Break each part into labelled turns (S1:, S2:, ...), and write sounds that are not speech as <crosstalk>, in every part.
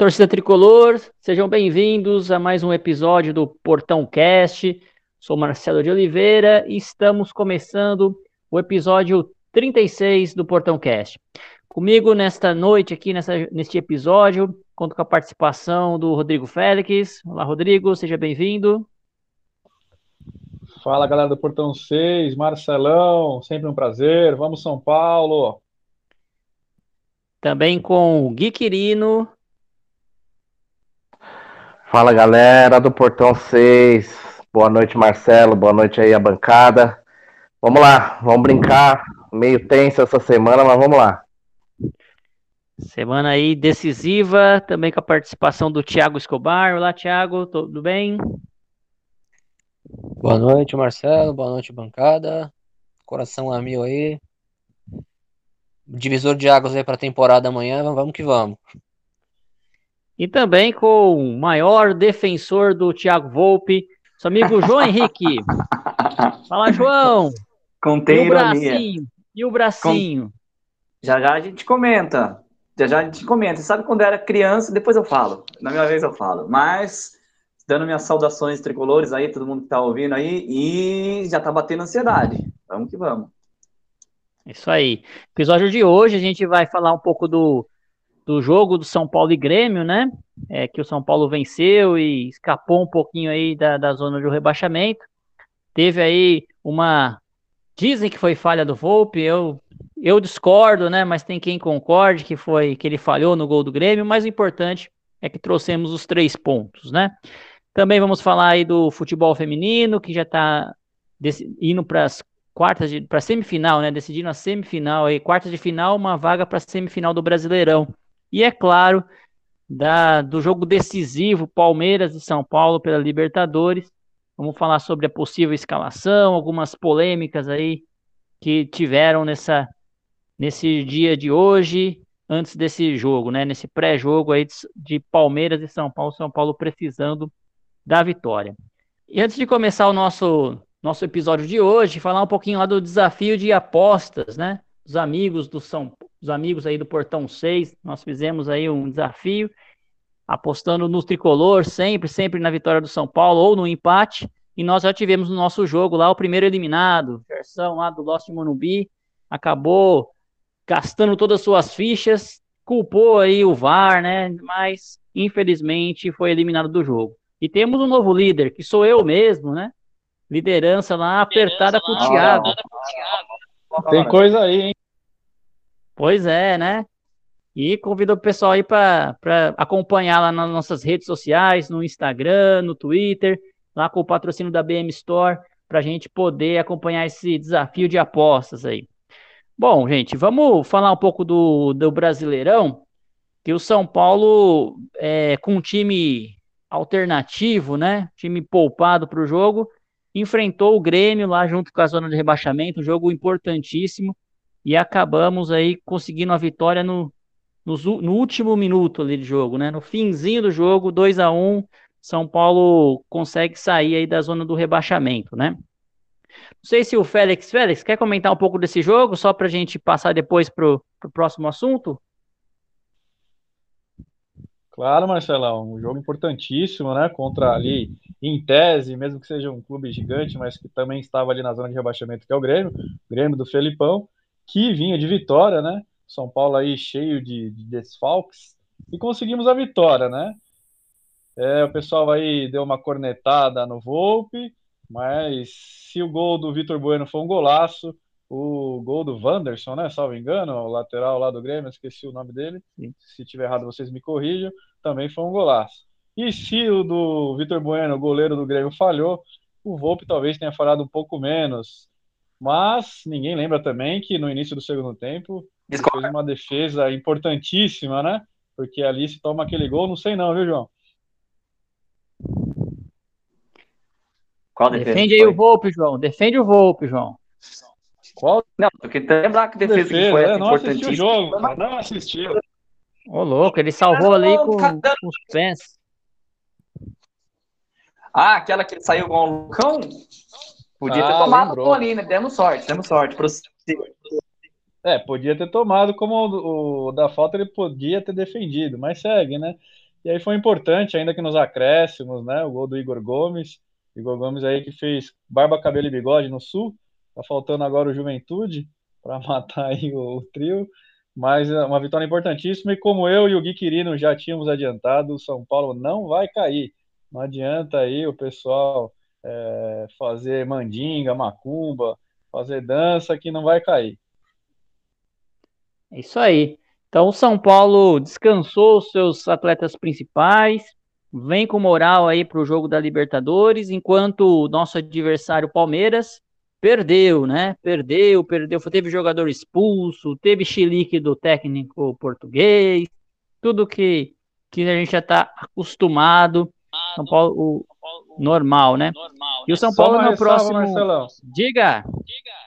S1: Torcida tricolor, sejam bem-vindos a mais um episódio do Portão Cast. Sou Marcelo de Oliveira e estamos começando o episódio 36 do Portão Cast. Comigo nesta noite aqui, nessa, neste episódio, conto com a participação do Rodrigo Félix. Olá, Rodrigo, seja bem-vindo.
S2: Fala, galera do Portão 6, Marcelão, sempre um prazer. Vamos, São Paulo.
S1: Também com o Gui Quirino.
S3: Fala, galera do Portão 6. Boa noite, Marcelo. Boa noite aí a bancada. Vamos lá, vamos brincar. Meio tenso essa semana, mas vamos lá.
S1: Semana aí decisiva, também com a participação do Thiago Escobar. Olá, Thiago, tudo bem?
S4: Boa noite, Marcelo. Boa noite, bancada. Coração a mil aí. Divisor de águas aí para a temporada amanhã. Vamos que vamos.
S1: E também com o maior defensor do Thiago Volpe, seu amigo João Henrique. <laughs> Fala, João.
S5: Contém
S1: e o
S5: ironia.
S1: bracinho? E o bracinho?
S5: Já já a gente comenta. Já já a gente comenta. Você sabe quando eu era criança, depois eu falo. Na minha vez eu falo. Mas, dando minhas saudações tricolores aí, todo mundo que tá ouvindo aí, e já tá batendo ansiedade. Vamos que vamos.
S1: Isso aí. Episódio de hoje a gente vai falar um pouco do, do jogo do São Paulo e Grêmio, né? É, que o São Paulo venceu e escapou um pouquinho aí da, da zona do rebaixamento. Teve aí uma. Dizem que foi falha do Volpe, eu, eu discordo, né? Mas tem quem concorde que foi que ele falhou no gol do Grêmio, mas o importante é que trouxemos os três pontos, né? Também vamos falar aí do futebol feminino, que já está indo para as quartas de para semifinal, né? Decidindo a semifinal aí, quartas de final, uma vaga para semifinal do Brasileirão. E é claro, da, do jogo decisivo Palmeiras e São Paulo pela Libertadores. Vamos falar sobre a possível escalação, algumas polêmicas aí que tiveram nessa nesse dia de hoje, antes desse jogo, né? Nesse pré-jogo aí de, de Palmeiras e São Paulo, São Paulo precisando da vitória. E antes de começar o nosso nosso episódio de hoje, falar um pouquinho lá do desafio de apostas, né? Os amigos do São os amigos aí do Portão 6, nós fizemos aí um desafio apostando no tricolor, sempre, sempre na vitória do São Paulo ou no empate. E nós já tivemos no nosso jogo lá o primeiro eliminado, versão lá do Lost Monumbi, acabou gastando todas as suas fichas, culpou aí o VAR, né? Mas infelizmente foi eliminado do jogo. E temos um novo líder, que sou eu mesmo, né? Liderança lá apertada Liderança com o Thiago.
S2: Tem coisa aí, hein?
S1: Pois é, né? E convido o pessoal aí para acompanhar lá nas nossas redes sociais, no Instagram, no Twitter, lá com o patrocínio da BM Store, para a gente poder acompanhar esse desafio de apostas aí. Bom, gente, vamos falar um pouco do, do Brasileirão, que o São Paulo, é, com um time alternativo, né? Time poupado para o jogo, enfrentou o Grêmio lá junto com a zona de rebaixamento, um jogo importantíssimo, e acabamos aí conseguindo a vitória no, no, no, último minuto ali de jogo, né? No finzinho do jogo, 2 a 1 São Paulo consegue sair aí da zona do rebaixamento, né? Não sei se o Félix, Félix, quer comentar um pouco desse jogo, só para a gente passar depois para o próximo assunto?
S2: Claro, Marcelão, um jogo importantíssimo, né? Contra ali, em tese, mesmo que seja um clube gigante, mas que também estava ali na zona de rebaixamento, que é o Grêmio, Grêmio do Felipão, que vinha de vitória, né? São Paulo aí cheio de, de desfalques, e conseguimos a vitória, né? É, o pessoal aí deu uma cornetada no Volpe, mas se o gol do Vitor Bueno foi um golaço, o gol do Wanderson, né? Salvo engano, o lateral lá do Grêmio, esqueci o nome dele. Se tiver errado, vocês me corrijam. Também foi um golaço. E se o do Vitor Bueno, o goleiro do Grêmio, falhou, o Volpe talvez tenha falhado um pouco menos. Mas ninguém lembra também que no início do segundo tempo Desculpa. fez uma defesa importantíssima, né? Porque ali se toma aquele gol, não sei não, viu, João?
S1: Qual Defende aí o Volpe, João. Defende o Volpe, João.
S5: Qual? Não, porque lembrar que defesa, defesa que foi é,
S2: não assistiu o jogo, não assistiu.
S1: Ô, louco, ele salvou ali com, com os pés.
S5: Ah, aquela que saiu com o Lucão? Podia ah, ter tomado lembrou. ali, né? Demos sorte, demos sorte.
S2: É, podia ter tomado, como o, o, da falta ele podia ter defendido, mas segue, né? E aí foi importante, ainda que nos acréscimos, né? O gol do Igor Gomes. Igor Gomes aí que fez barba, cabelo e bigode no Sul. Tá faltando agora o Juventude para <laughs> matar aí o, o, trio. Mas é uma vitória importantíssima. E como eu e o Gui Quirino já tínhamos adiantado, o São Paulo não vai cair. Não adianta aí o pessoal é, fazer mandinga, macumba, fazer dança que não vai cair.
S1: É isso aí. Então o São Paulo descansou os seus atletas principais, vem com moral aí para o jogo da Libertadores, enquanto o nosso adversário Palmeiras perdeu, né? Perdeu, perdeu. Teve jogador expulso, teve chilique do técnico português, tudo que, que a gente já está acostumado. São Paulo, normal, né? E o São Paulo no próximo. Marcelão. Diga. Diga.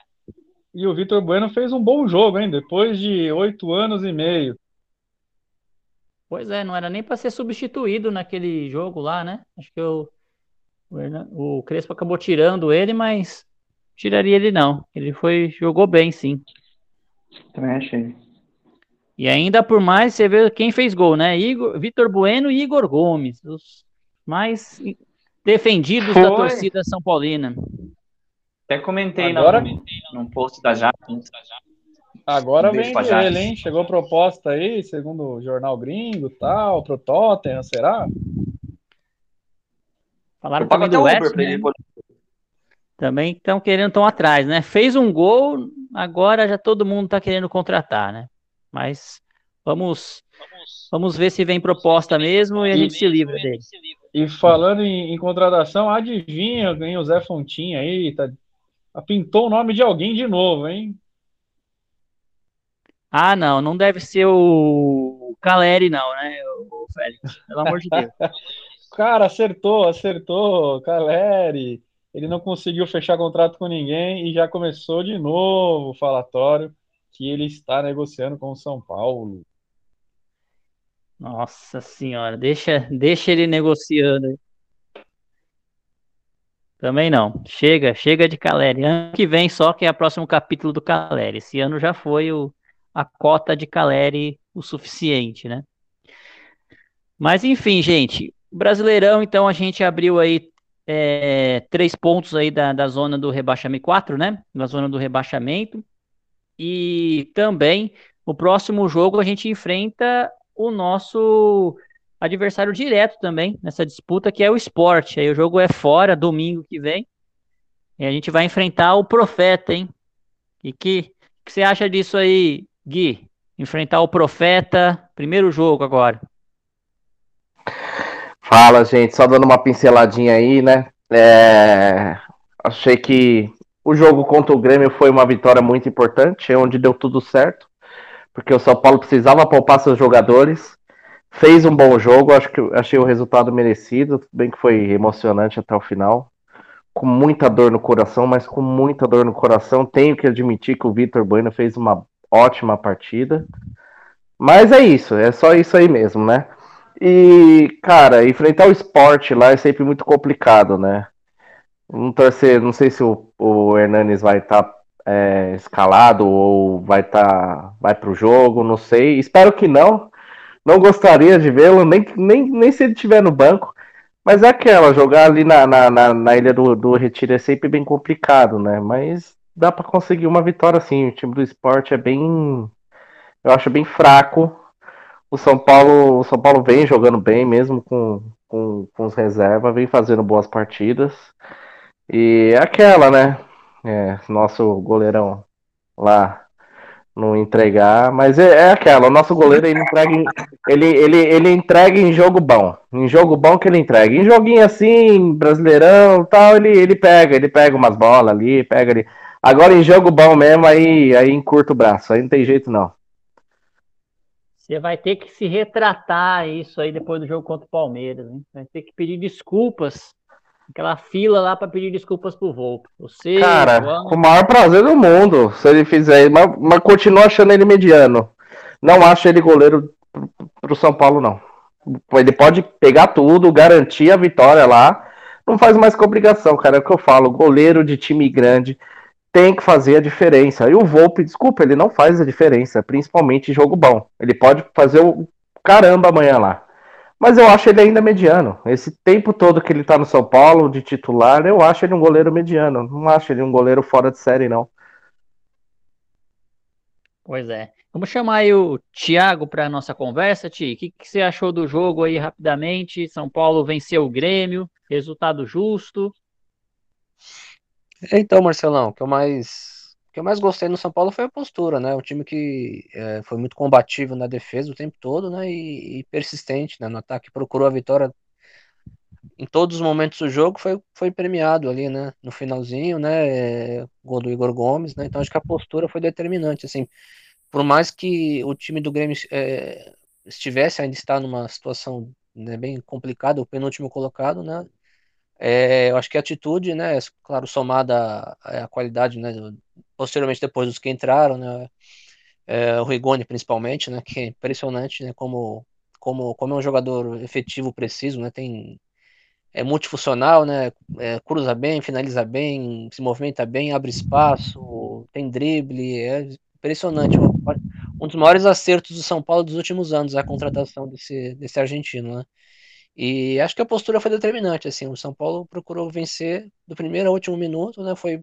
S2: E o Vitor Bueno fez um bom jogo, hein? Depois de oito anos e meio.
S1: Pois é, não era nem para ser substituído naquele jogo lá, né? Acho que o, o Crespo acabou tirando ele, mas tiraria ele não. Ele foi jogou bem, sim.
S5: Também achei.
S1: E ainda por mais você vê quem fez gol, né? Igor, Vitor Bueno e Igor Gomes, os mais defendidos Foi. da torcida São Paulina.
S5: Até comentei Agora... no, num post da Jato.
S2: Agora um vem ele, hein? Chegou proposta aí, segundo o jornal gringo tal, pro Tottenham, será?
S1: Falaram também do West, né? Também estão querendo, estão atrás, né? Fez um gol, agora já todo mundo está querendo contratar, né? Mas vamos, vamos ver se vem proposta mesmo e a gente se livra dele.
S2: E falando em, em contratação, adivinha, ganhou o Zé Fontinha aí, tá pintou o nome de alguém de novo, hein?
S1: Ah, não, não deve ser o Caleri, não, né, o Félix? Pelo amor de Deus.
S2: Cara, acertou, acertou, Caleri. Ele não conseguiu fechar contrato com ninguém e já começou de novo o falatório que ele está negociando com o São Paulo.
S1: Nossa senhora, deixa, deixa ele negociando. Também não. Chega, chega de Caleri. Ano que vem só que é o próximo capítulo do Caleri. Esse ano já foi o, a cota de Caleri o suficiente, né? Mas enfim, gente. Brasileirão, então a gente abriu aí é, três pontos aí da, da zona do rebaixamento, quatro, né? Da zona do rebaixamento. E também o próximo jogo a gente enfrenta o nosso adversário direto também nessa disputa, que é o esporte. Aí o jogo é fora, domingo que vem. E a gente vai enfrentar o Profeta, hein? E que, que você acha disso aí, Gui? Enfrentar o Profeta, primeiro jogo agora.
S3: Fala, gente. Só dando uma pinceladinha aí, né? É... Achei que o jogo contra o Grêmio foi uma vitória muito importante, onde deu tudo certo, porque o São Paulo precisava poupar seus jogadores fez um bom jogo, acho que achei o resultado merecido, bem que foi emocionante até o final. Com muita dor no coração, mas com muita dor no coração, tenho que admitir que o Vitor Bueno fez uma ótima partida. Mas é isso, é só isso aí mesmo, né? E, cara, enfrentar o esporte lá é sempre muito complicado, né? Não torcer, não sei se o, o Hernanes vai estar tá, é, escalado ou vai estar tá, vai pro jogo, não sei. Espero que não, não gostaria de vê-lo, nem, nem, nem se ele estiver no banco. Mas é aquela, jogar ali na, na, na, na Ilha do, do Retiro é sempre bem complicado, né? Mas dá para conseguir uma vitória sim. O time do esporte é bem. Eu acho bem fraco. O São Paulo, o São Paulo vem jogando bem, mesmo com, com, com os reservas, vem fazendo boas partidas. E é aquela, né? É, nosso goleirão lá não entregar, mas é, é, aquela, o nosso goleiro ele entrega, em, ele, ele, ele entrega em jogo bom, em jogo bom que ele entrega, em joguinho assim, brasileirão tal, ele, ele pega, ele pega umas bolas ali, pega ali, agora em jogo bom mesmo, aí, aí encurta o braço, aí não tem jeito não.
S1: Você vai ter que se retratar isso aí depois do jogo contra o Palmeiras, hein? vai ter que pedir desculpas aquela fila lá para pedir desculpas pro Volpe. Você,
S3: Cara, com o maior prazer do mundo, se ele fizer, mas, mas continuo achando ele mediano. Não acho ele goleiro pro, pro São Paulo, não. Ele pode pegar tudo, garantir a vitória lá. Não faz mais complicação, cara. É o que eu falo. Goleiro de time grande tem que fazer a diferença. E o Volpe, desculpa, ele não faz a diferença, principalmente em jogo bom. Ele pode fazer o caramba amanhã lá. Mas eu acho ele ainda mediano. Esse tempo todo que ele tá no São Paulo, de titular, eu acho ele um goleiro mediano. Não acho ele um goleiro fora de série, não.
S1: Pois é. Vamos chamar aí o Thiago para nossa conversa, Ti. O que, que, você achou do jogo aí rapidamente? São Paulo venceu o Grêmio, resultado justo.
S4: Então, Marcelão, o que eu mais, que eu mais gostei no São Paulo foi a postura, né? Um time que é, foi muito combativo na defesa o tempo todo, né? E, e, persistente, né? No ataque procurou a vitória em todos os momentos do jogo, foi, foi premiado ali, né? No finalzinho, né? É, gol do Igor Gomes, né? Então acho que a postura foi determinante, assim por mais que o time do Grêmio é, estivesse, ainda está numa situação né, bem complicada, o penúltimo colocado, né? É, eu acho que a atitude, né, claro, somada à, à qualidade, né, posteriormente depois dos que entraram, né, é, o Rigoni principalmente, né, que é impressionante, né, como, como, como é um jogador efetivo, preciso, né, tem é multifuncional, né, é, cruza bem, finaliza bem, se movimenta bem, abre espaço, tem drible, é impressionante. Um dos maiores acertos do São Paulo dos últimos anos, a contratação desse, desse argentino, né? E acho que a postura foi determinante, assim, o São Paulo procurou vencer do primeiro ao último minuto, né? Foi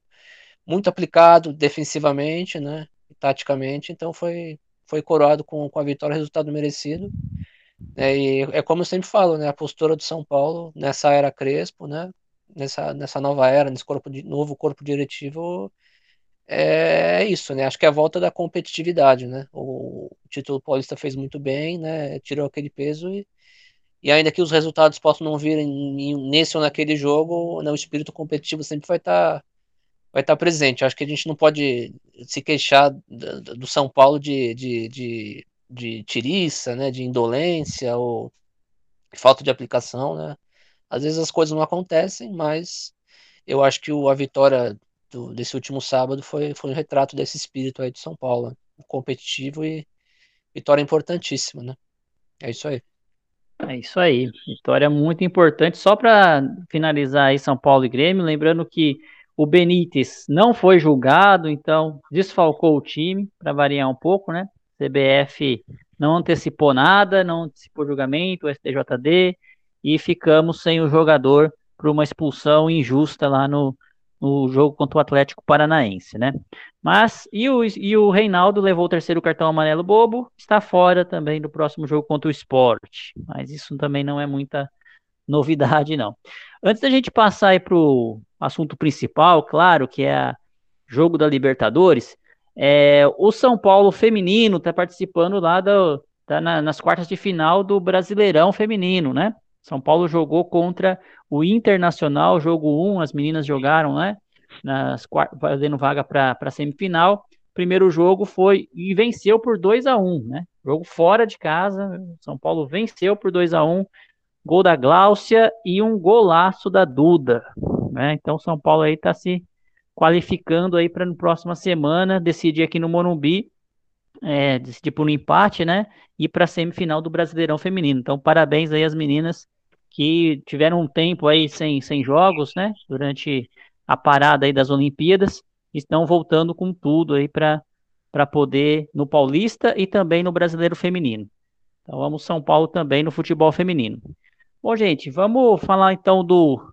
S4: muito aplicado defensivamente, né? Taticamente, então foi, foi coroado com, com a vitória, resultado merecido. É, e é como eu sempre falo, né? A postura do São Paulo nessa era Crespo, né? Nessa, nessa nova era, nesse corpo de, novo corpo diretivo, é isso, né? Acho que é a volta da competitividade, né? O título paulista fez muito bem, né? Tirou aquele peso e, e ainda que os resultados possam não vir nesse ou naquele jogo, né, o espírito competitivo sempre vai estar tá, vai estar tá presente. Acho que a gente não pode se queixar do, do São Paulo de, de, de, de tiriça, né? De indolência ou falta de aplicação, né? Às vezes as coisas não acontecem, mas eu acho que o, a vitória do, desse último sábado foi, foi um retrato desse espírito aí de São Paulo, né? competitivo e vitória importantíssima, né? É isso aí.
S1: É isso aí, vitória muito importante. Só para finalizar aí São Paulo e Grêmio, lembrando que o Benítez não foi julgado, então desfalcou o time, para variar um pouco, né? CBF não antecipou nada, não antecipou julgamento, o STJD, e ficamos sem o jogador por uma expulsão injusta lá no, no jogo contra o Atlético Paranaense, né? Mas e o, e o Reinaldo levou o terceiro cartão amarelo bobo, está fora também do próximo jogo contra o Sport. Mas isso também não é muita novidade, não. Antes da gente passar aí para o assunto principal, claro, que é jogo da Libertadores, é, o São Paulo feminino está participando lá do, tá na, nas quartas de final do Brasileirão feminino, né? São Paulo jogou contra o Internacional, jogo 1, as meninas jogaram, né? Nas, fazendo vaga para a semifinal. Primeiro jogo foi e venceu por 2 a 1 né? Jogo fora de casa. São Paulo venceu por 2 a 1 Gol da Gláucia e um golaço da Duda. Né? Então São Paulo aí está se qualificando aí para na próxima semana decidir aqui no Morumbi, é, decidir por um empate, né? E para a semifinal do Brasileirão Feminino. Então parabéns aí às meninas que tiveram um tempo aí sem, sem jogos, né? Durante a parada aí das Olimpíadas, estão voltando com tudo aí para para poder no Paulista e também no Brasileiro Feminino. Então vamos São Paulo também no futebol feminino. Bom, gente, vamos falar então do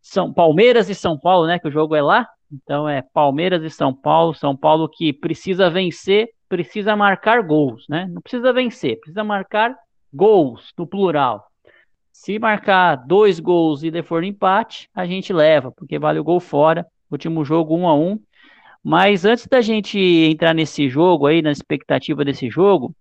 S1: São Palmeiras e São Paulo, né? Que o jogo é lá. Então é Palmeiras e São Paulo. São Paulo que precisa vencer, precisa marcar gols, né? Não precisa vencer, precisa marcar gols no plural. Se marcar dois gols e for empate, a gente leva, porque vale o gol fora. Último jogo, um a um. Mas antes da gente entrar nesse jogo aí, na expectativa desse jogo,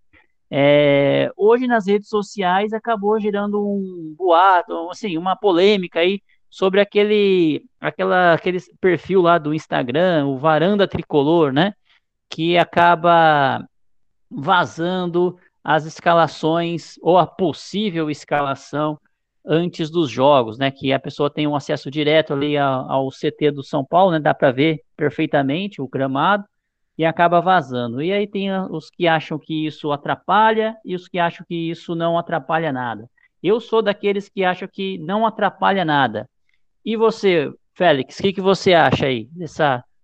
S1: é, hoje nas redes sociais acabou gerando um boato, assim, uma polêmica aí sobre aquele, aquela, aquele perfil lá do Instagram, o Varanda Tricolor, né? Que acaba vazando as escalações ou a possível escalação antes dos jogos, né? Que a pessoa tem um acesso direto ali ao, ao CT do São Paulo, né? Dá para ver perfeitamente o gramado e acaba vazando. E aí tem os que acham que isso atrapalha e os que acham que isso não atrapalha nada. Eu sou daqueles que acham que não atrapalha nada. E você, Félix, o que, que você acha aí desse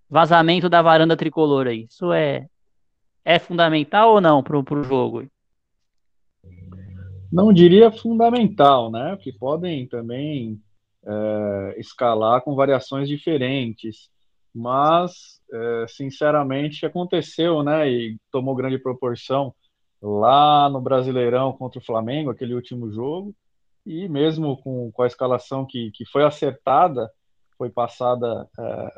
S1: vazamento da varanda tricolor aí? Isso é, é fundamental ou não para o jogo?
S2: não diria fundamental, né? Que podem também é, escalar com variações diferentes, mas é, sinceramente aconteceu, né? E tomou grande proporção lá no Brasileirão contra o Flamengo, aquele último jogo, e mesmo com, com a escalação que, que foi acertada, foi passada é,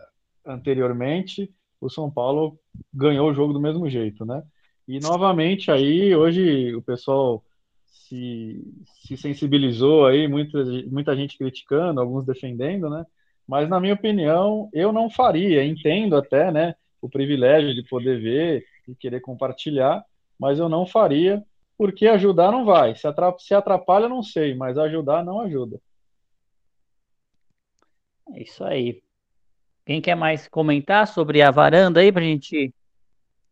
S2: anteriormente, o São Paulo ganhou o jogo do mesmo jeito, né? E novamente aí, hoje o pessoal se, se sensibilizou aí, muita, muita gente criticando, alguns defendendo, né? Mas na minha opinião, eu não faria, entendo até, né, o privilégio de poder ver e querer compartilhar, mas eu não faria, porque ajudar não vai. Se atrapalha, se atrapalha não sei, mas ajudar não ajuda.
S1: É isso aí. Quem quer mais comentar sobre a varanda aí pra gente.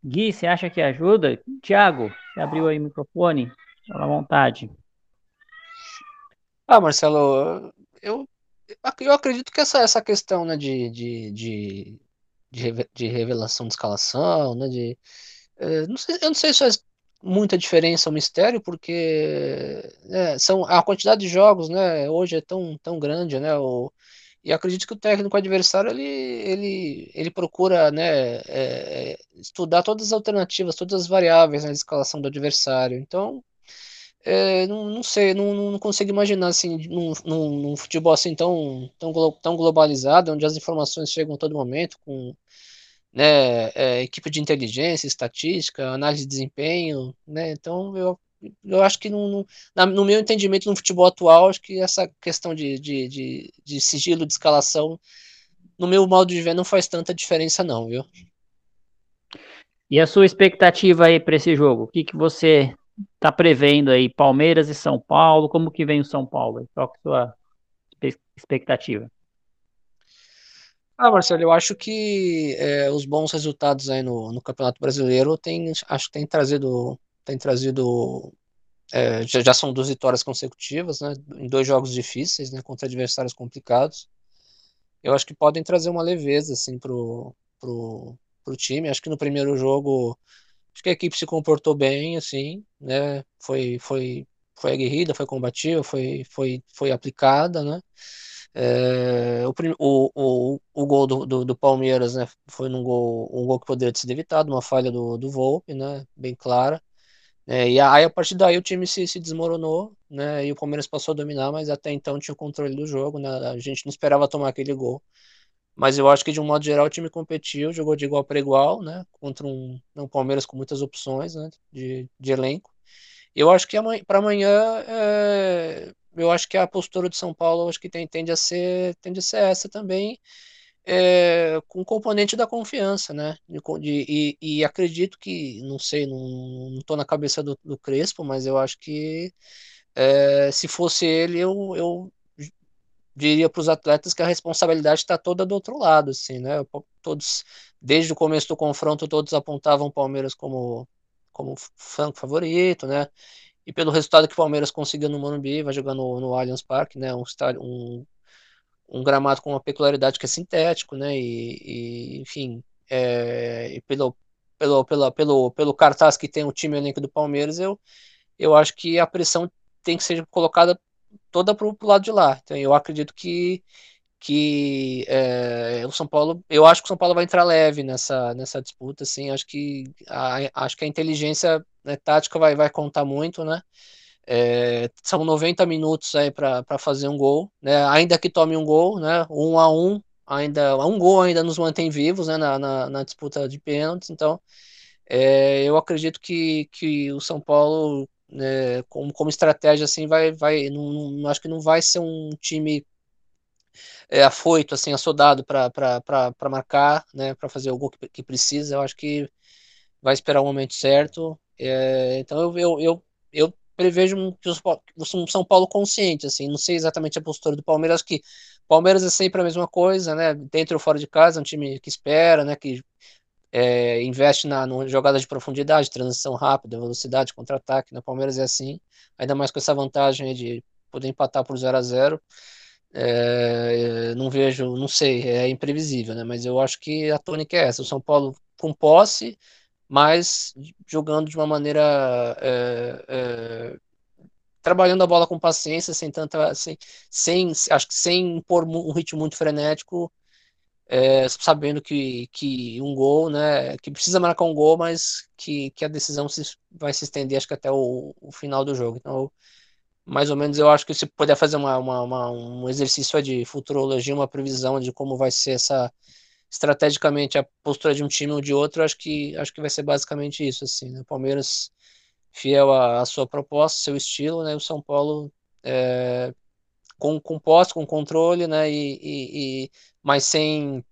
S1: Gui, você acha que ajuda? Tiago, você abriu aí o microfone? Fica à vontade.
S4: Ah, Marcelo, eu, eu acredito que essa, essa questão né, de, de, de, de revelação de escalação, né, de, é, não sei, eu não sei se faz muita diferença o mistério, porque é, são, a quantidade de jogos né, hoje é tão, tão grande, né, o, e acredito que o técnico adversário ele, ele, ele procura né, é, estudar todas as alternativas, todas as variáveis na né, escalação do adversário. Então, é, não, não, sei, não, não consigo imaginar assim, num, num, num, futebol assim tão, tão, tão globalizado, onde as informações chegam a todo momento, com né, é, equipe de inteligência, estatística, análise de desempenho, né? Então eu, eu acho que no, no, no meu entendimento no futebol atual, acho que essa questão de, de, de, de sigilo de escalação, no meu modo de ver, não faz tanta diferença, não, viu?
S1: E a sua expectativa aí para esse jogo? O que, que você está prevendo aí? Palmeiras e São Paulo? Como que vem o São Paulo? Qual é a sua expectativa?
S4: Ah, Marcelo, eu acho que é, os bons resultados aí no, no Campeonato Brasileiro tem, acho que tem trazido, tem trazido é, já, já, são duas vitórias consecutivas, né, em dois jogos difíceis, né, contra adversários complicados. Eu acho que podem trazer uma leveza assim pro, pro, pro time. Acho que no primeiro jogo acho que a equipe se comportou bem, assim, né, foi foi foi aguerrida, foi combativa, foi foi foi aplicada, né. É, o, o, o, o gol do, do, do, Palmeiras né, foi num gol, um gol que poderia ter sido evitado, uma falha do, do Volpe, né, bem clara. É, e aí, a partir daí, o time se, se desmoronou, né, e o Palmeiras passou a dominar, mas até então tinha o controle do jogo, né, a gente não esperava tomar aquele gol. Mas eu acho que, de um modo geral, o time competiu, jogou de igual para igual, né, contra um, um Palmeiras com muitas opções né, de, de elenco. Eu acho que para amanhã é, eu acho que a postura de São Paulo acho que tem, tende a ser tende a ser essa também é, com componente da confiança, né? De, de, e, e, acredito que, não sei, não estou na cabeça do, do, Crespo, mas eu acho que é, se fosse ele, eu, eu diria para os atletas que a responsabilidade está toda do outro lado, assim, né? Todos, desde o começo do confronto, todos apontavam o Palmeiras como como franco favorito, né? e pelo resultado que o Palmeiras conseguiu no Morumbi, vai jogar no, no Allianz Parque, né, um, um, um gramado com uma peculiaridade que é sintético, né, e, e enfim, é, e pelo, pelo, pelo, pelo, pelo cartaz que tem o time elenco do Palmeiras, eu, eu acho que a pressão tem que ser colocada toda para o lado de lá. Então eu acredito que que é, o São Paulo, eu acho que o São Paulo vai entrar leve nessa, nessa disputa, assim, acho que a, acho que a inteligência né, tática vai, vai contar muito, né? É, são 90 minutos aí para fazer um gol, né? Ainda que tome um gol, né? Um a um, ainda um gol ainda nos mantém vivos, né? Na, na, na disputa de pênaltis, então é, eu acredito que, que o São Paulo né, como, como estratégia assim vai vai não, não, acho que não vai ser um time é, afoito, assim, assodado para marcar, né, para fazer o gol que, que, precisa. Eu acho que vai esperar o momento certo. É, então eu, eu, eu, eu prevejo um, São Paulo consciente, assim, não sei exatamente a postura do Palmeiras, acho que Palmeiras é sempre a mesma coisa, né, dentro ou fora de casa, é um time que espera, né, que é, investe na no jogada de profundidade, transição rápida, velocidade, contra-ataque, né, Palmeiras é assim, ainda mais com essa vantagem de poder empatar por 0 a 0 é, não vejo, não sei, é imprevisível, né? Mas eu acho que a tônica é essa: o São Paulo com posse, mas jogando de uma maneira é, é, trabalhando a bola com paciência, sem tanta, sem, sem acho que sem impor um ritmo muito frenético, é, sabendo que, que um gol, né, que precisa marcar um gol, mas que, que a decisão se, vai se estender acho que até o, o final do jogo. Então, mais ou menos eu acho que se puder fazer uma, uma, uma, um exercício de futurologia, uma previsão de como vai ser essa estrategicamente a postura de um time ou de outro, acho que acho que vai ser basicamente isso assim, né? Palmeiras fiel à, à sua proposta, seu estilo, né? O São Paulo é, com, com posse, com controle, né? E, e, e, mas sem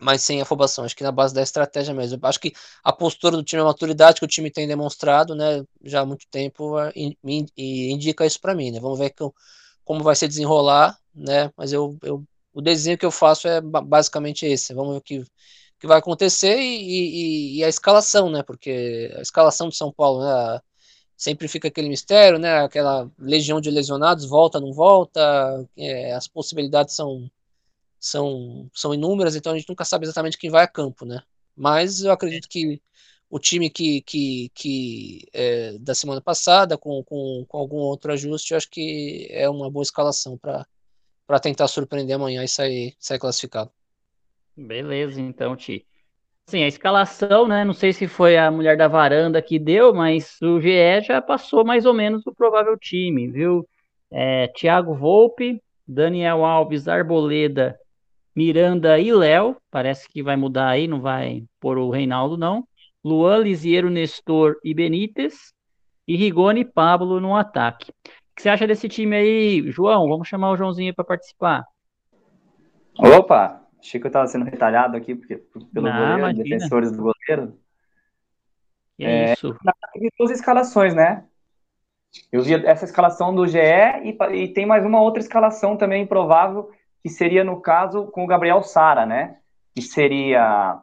S4: mas sem afobação, acho que na base da estratégia mesmo. Acho que a postura do time, a maturidade que o time tem demonstrado, né, já há muito tempo, e indica isso para mim, né? Vamos ver que, como vai se desenrolar, né? Mas eu, eu, o desenho que eu faço é basicamente esse. Vamos ver o que, que vai acontecer e, e, e, a escalação, né? Porque a escalação de São Paulo, né? Sempre fica aquele mistério, né? Aquela legião de lesionados, volta, não volta, é, as possibilidades são são, são inúmeras, então a gente nunca sabe exatamente quem vai a campo, né? Mas eu acredito que o time que, que, que é, da semana passada, com, com, com algum outro ajuste, eu acho que é uma boa escalação para tentar surpreender amanhã e sair, sair classificado.
S1: Beleza, então, Ti. Sim, a escalação, né? Não sei se foi a mulher da varanda que deu, mas o GE já passou mais ou menos o provável time, viu? É, Thiago Volpe, Daniel Alves, Arboleda, Miranda e Léo, parece que vai mudar aí, não vai pôr o Reinaldo, não. Luan, Lisiero, Nestor e Benítez. E Rigoni e Pablo no ataque. O que você acha desse time aí, João? Vamos chamar o Joãozinho para participar.
S5: Opa, achei que eu estava sendo retalhado aqui porque, pelo não, goleiro, defensores do goleiro.
S1: Que é, isso.
S5: Tem duas escalações, né? Eu vi essa escalação do GE e, e tem mais uma outra escalação também provável que seria, no caso, com o Gabriel Sara, né? Que seria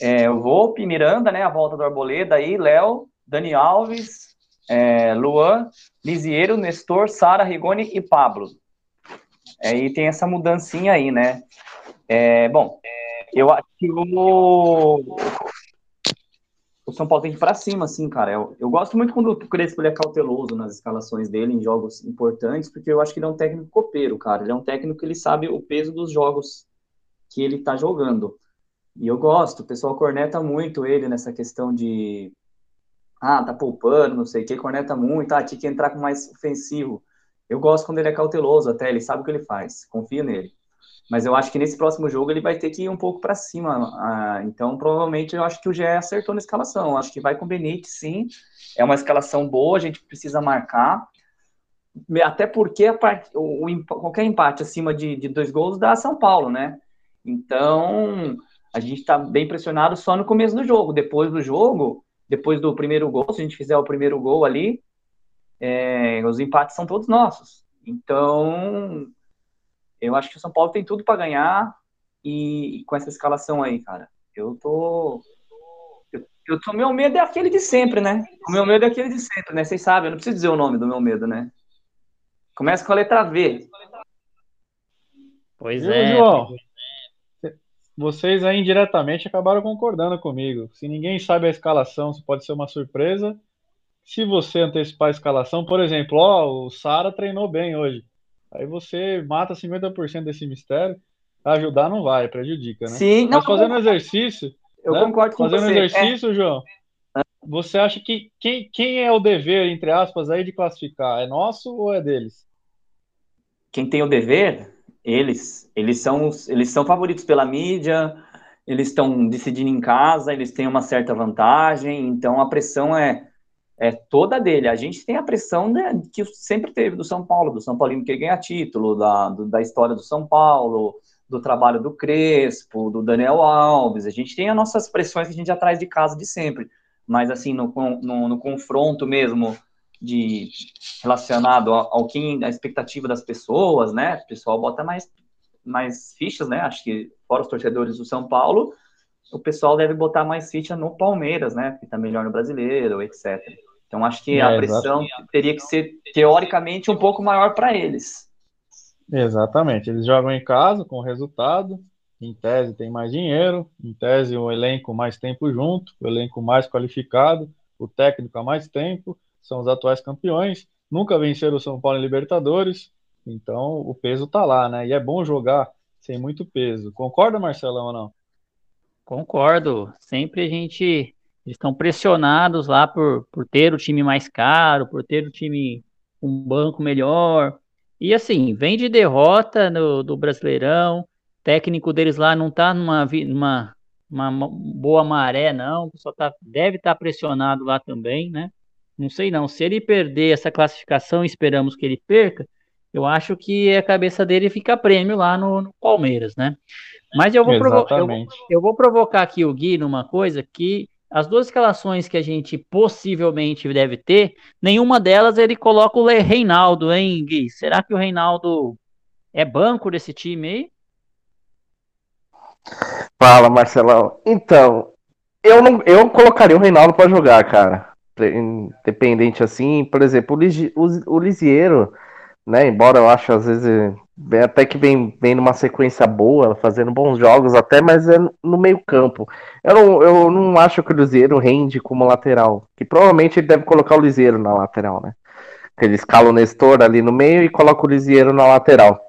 S5: é, o Volpe, Miranda, né? A volta do Arboleda aí, Léo, Dani Alves, é, Luan, Lisiero, Nestor, Sara, Rigoni e Pablo. Aí é, tem essa mudancinha aí, né? É, bom, eu acho que o, São Paulo tem que ir pra cima, assim, cara. Eu, eu gosto muito quando o Crespo ele é cauteloso nas escalações dele em jogos importantes, porque eu acho que ele é um técnico copeiro, cara. Ele é um técnico que ele sabe o peso dos jogos que ele tá jogando. E eu gosto, o pessoal corneta muito ele nessa questão de. Ah, tá poupando, não sei o que, corneta muito, ah, tinha que entrar com mais ofensivo. Eu gosto quando ele é cauteloso até, ele sabe o que ele faz, confio nele. Mas eu acho que nesse próximo jogo ele vai ter que ir um pouco para cima. Ah, então, provavelmente, eu acho que o GE acertou na escalação. Eu acho que vai com o Benítez, sim. É uma escalação boa, a gente precisa marcar. Até porque part... o, o, qualquer empate acima de, de dois gols dá São Paulo, né? Então, a gente está bem pressionado só no começo do jogo. Depois do jogo, depois do primeiro gol, se a gente fizer o primeiro gol ali, é, os empates são todos nossos. Então, eu acho que o São Paulo tem tudo para ganhar e, e, com essa escalação aí, cara, eu tô. Eu, eu tô, meu medo é aquele de sempre, né? O meu medo é aquele de sempre, né? Vocês sabem, eu não preciso dizer o nome do meu medo, né? Começa com a letra V.
S1: Pois é.
S2: João, vocês aí indiretamente acabaram concordando comigo. Se ninguém sabe a escalação, isso pode ser uma surpresa. Se você antecipar a escalação, por exemplo, ó, o Sara treinou bem hoje. Aí você mata 50% desse mistério. Ajudar não vai, prejudica, né?
S5: Sim,
S2: não, Mas fazendo exercício.
S5: Eu né? concordo com
S2: fazendo
S5: você.
S2: Fazendo exercício, é. João. Você acha que quem, quem é o dever, entre aspas, aí de classificar? É nosso ou é deles?
S5: Quem tem o dever, eles. Eles são, eles são favoritos pela mídia, eles estão decidindo em casa, eles têm uma certa vantagem, então a pressão é é toda dele. A gente tem a pressão né, que sempre teve do São Paulo, do São Paulino que ganha título, da, do, da história do São Paulo, do trabalho do Crespo, do Daniel Alves. A gente tem as nossas pressões que a gente já traz de casa de sempre. Mas, assim, no, no, no confronto mesmo de relacionado ao, ao que a expectativa das pessoas, né? O pessoal bota mais, mais fichas, né? Acho que fora os torcedores do São Paulo, o pessoal deve botar mais ficha no Palmeiras, né? Que tá melhor no brasileiro, etc. Então, acho que é, a pressão exatamente. teria que ser, teoricamente, um pouco maior para eles.
S2: Exatamente. Eles jogam em casa com o resultado. Em tese, tem mais dinheiro. Em tese, o elenco mais tempo junto, o elenco mais qualificado, o técnico há mais tempo. São os atuais campeões. nunca venceram o São Paulo em Libertadores, então o peso tá lá, né? E é bom jogar sem muito peso. Concorda, Marcelão, ou não?
S1: Concordo. Sempre a gente estão pressionados lá por, por ter o time mais caro, por ter o time um banco melhor. E assim, vem de derrota no, do Brasileirão. O técnico deles lá não tá numa, numa uma boa maré, não. Só tá, deve estar tá pressionado lá também, né? Não sei não. Se ele perder essa classificação, esperamos que ele perca, eu acho que a cabeça dele fica prêmio lá no, no Palmeiras, né? Mas eu vou, eu, eu vou provocar aqui o Gui numa coisa que as duas escalações que a gente possivelmente deve ter, nenhuma delas ele coloca o Reinaldo, hein, Gui? Será que o Reinaldo é banco desse time aí?
S3: Fala, Marcelão. Então, eu não, eu colocaria o Reinaldo para jogar, cara. Independente assim, por exemplo, o, o, o Lisieiro, né? Embora eu acho às vezes até que vem, vem numa sequência boa, fazendo bons jogos até, mas é no meio campo. Eu não, eu não acho que o Liseiro rende como lateral, que provavelmente ele deve colocar o Liseiro na lateral, né? Ele escala o Nestor ali no meio e coloca o Liseiro na lateral.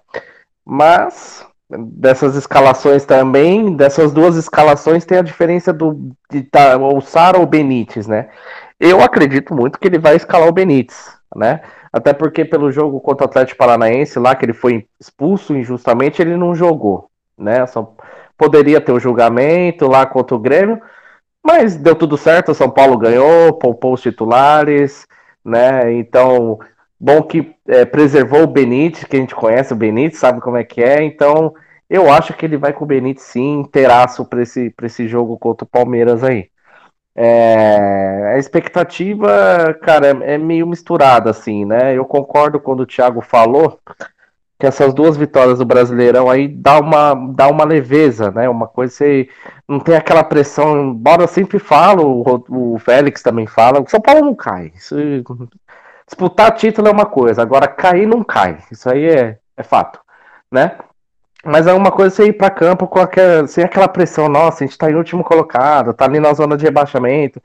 S3: Mas dessas escalações também, dessas duas escalações tem a diferença do de tá, o Sara ou Benítez, né? Eu acredito muito que ele vai escalar o Benítez, né? Até porque pelo jogo contra o Atlético Paranaense, lá que ele foi expulso injustamente, ele não jogou, né? Só poderia ter o um julgamento lá contra o Grêmio, mas deu tudo certo, o São Paulo ganhou, poupou os titulares, né? Então, bom que é, preservou o Benítez, que a gente conhece o Benítez, sabe como é que é, então eu acho que ele vai com o Benítez sim, inteiraço para esse, esse jogo contra o Palmeiras aí. É, a expectativa, cara, é, é, meio misturada, assim, né? Eu concordo quando o Thiago falou que essas duas vitórias do Brasileirão aí dá uma, dá uma leveza, né? Uma coisa você não tem aquela pressão, embora eu sempre falo, o, o Félix também fala, o São Paulo não cai. Isso, disputar título é uma coisa, agora cair não cai. Isso aí é, é fato, né? Mas é uma coisa você ir para campo com aquela, sem aquela pressão, nossa, a gente tá em último colocado, tá ali na zona de rebaixamento.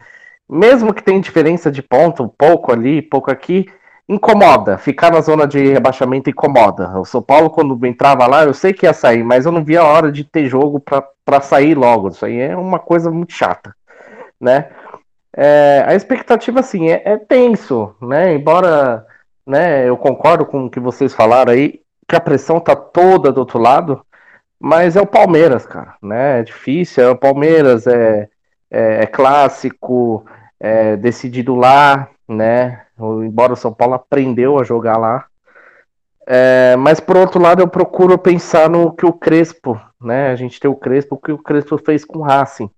S3: Mesmo que tenha diferença de ponto, pouco ali, pouco aqui, incomoda. Ficar na zona de rebaixamento incomoda. O São Paulo, quando entrava lá, eu sei que ia sair, mas eu não via a hora de ter jogo para sair logo. Isso aí é uma coisa muito chata, né? É, a expectativa, assim, é, é tenso, né? Embora né, eu concordo com o que vocês falaram aí, que a pressão tá toda do outro lado, mas é o Palmeiras, cara, né? É difícil, é o Palmeiras, é, é, é clássico, é decidido lá, né? Embora o São Paulo aprendeu a jogar lá. É, mas por outro lado, eu procuro pensar no que o Crespo, né? A gente tem o Crespo, o que o Crespo fez com o Racing.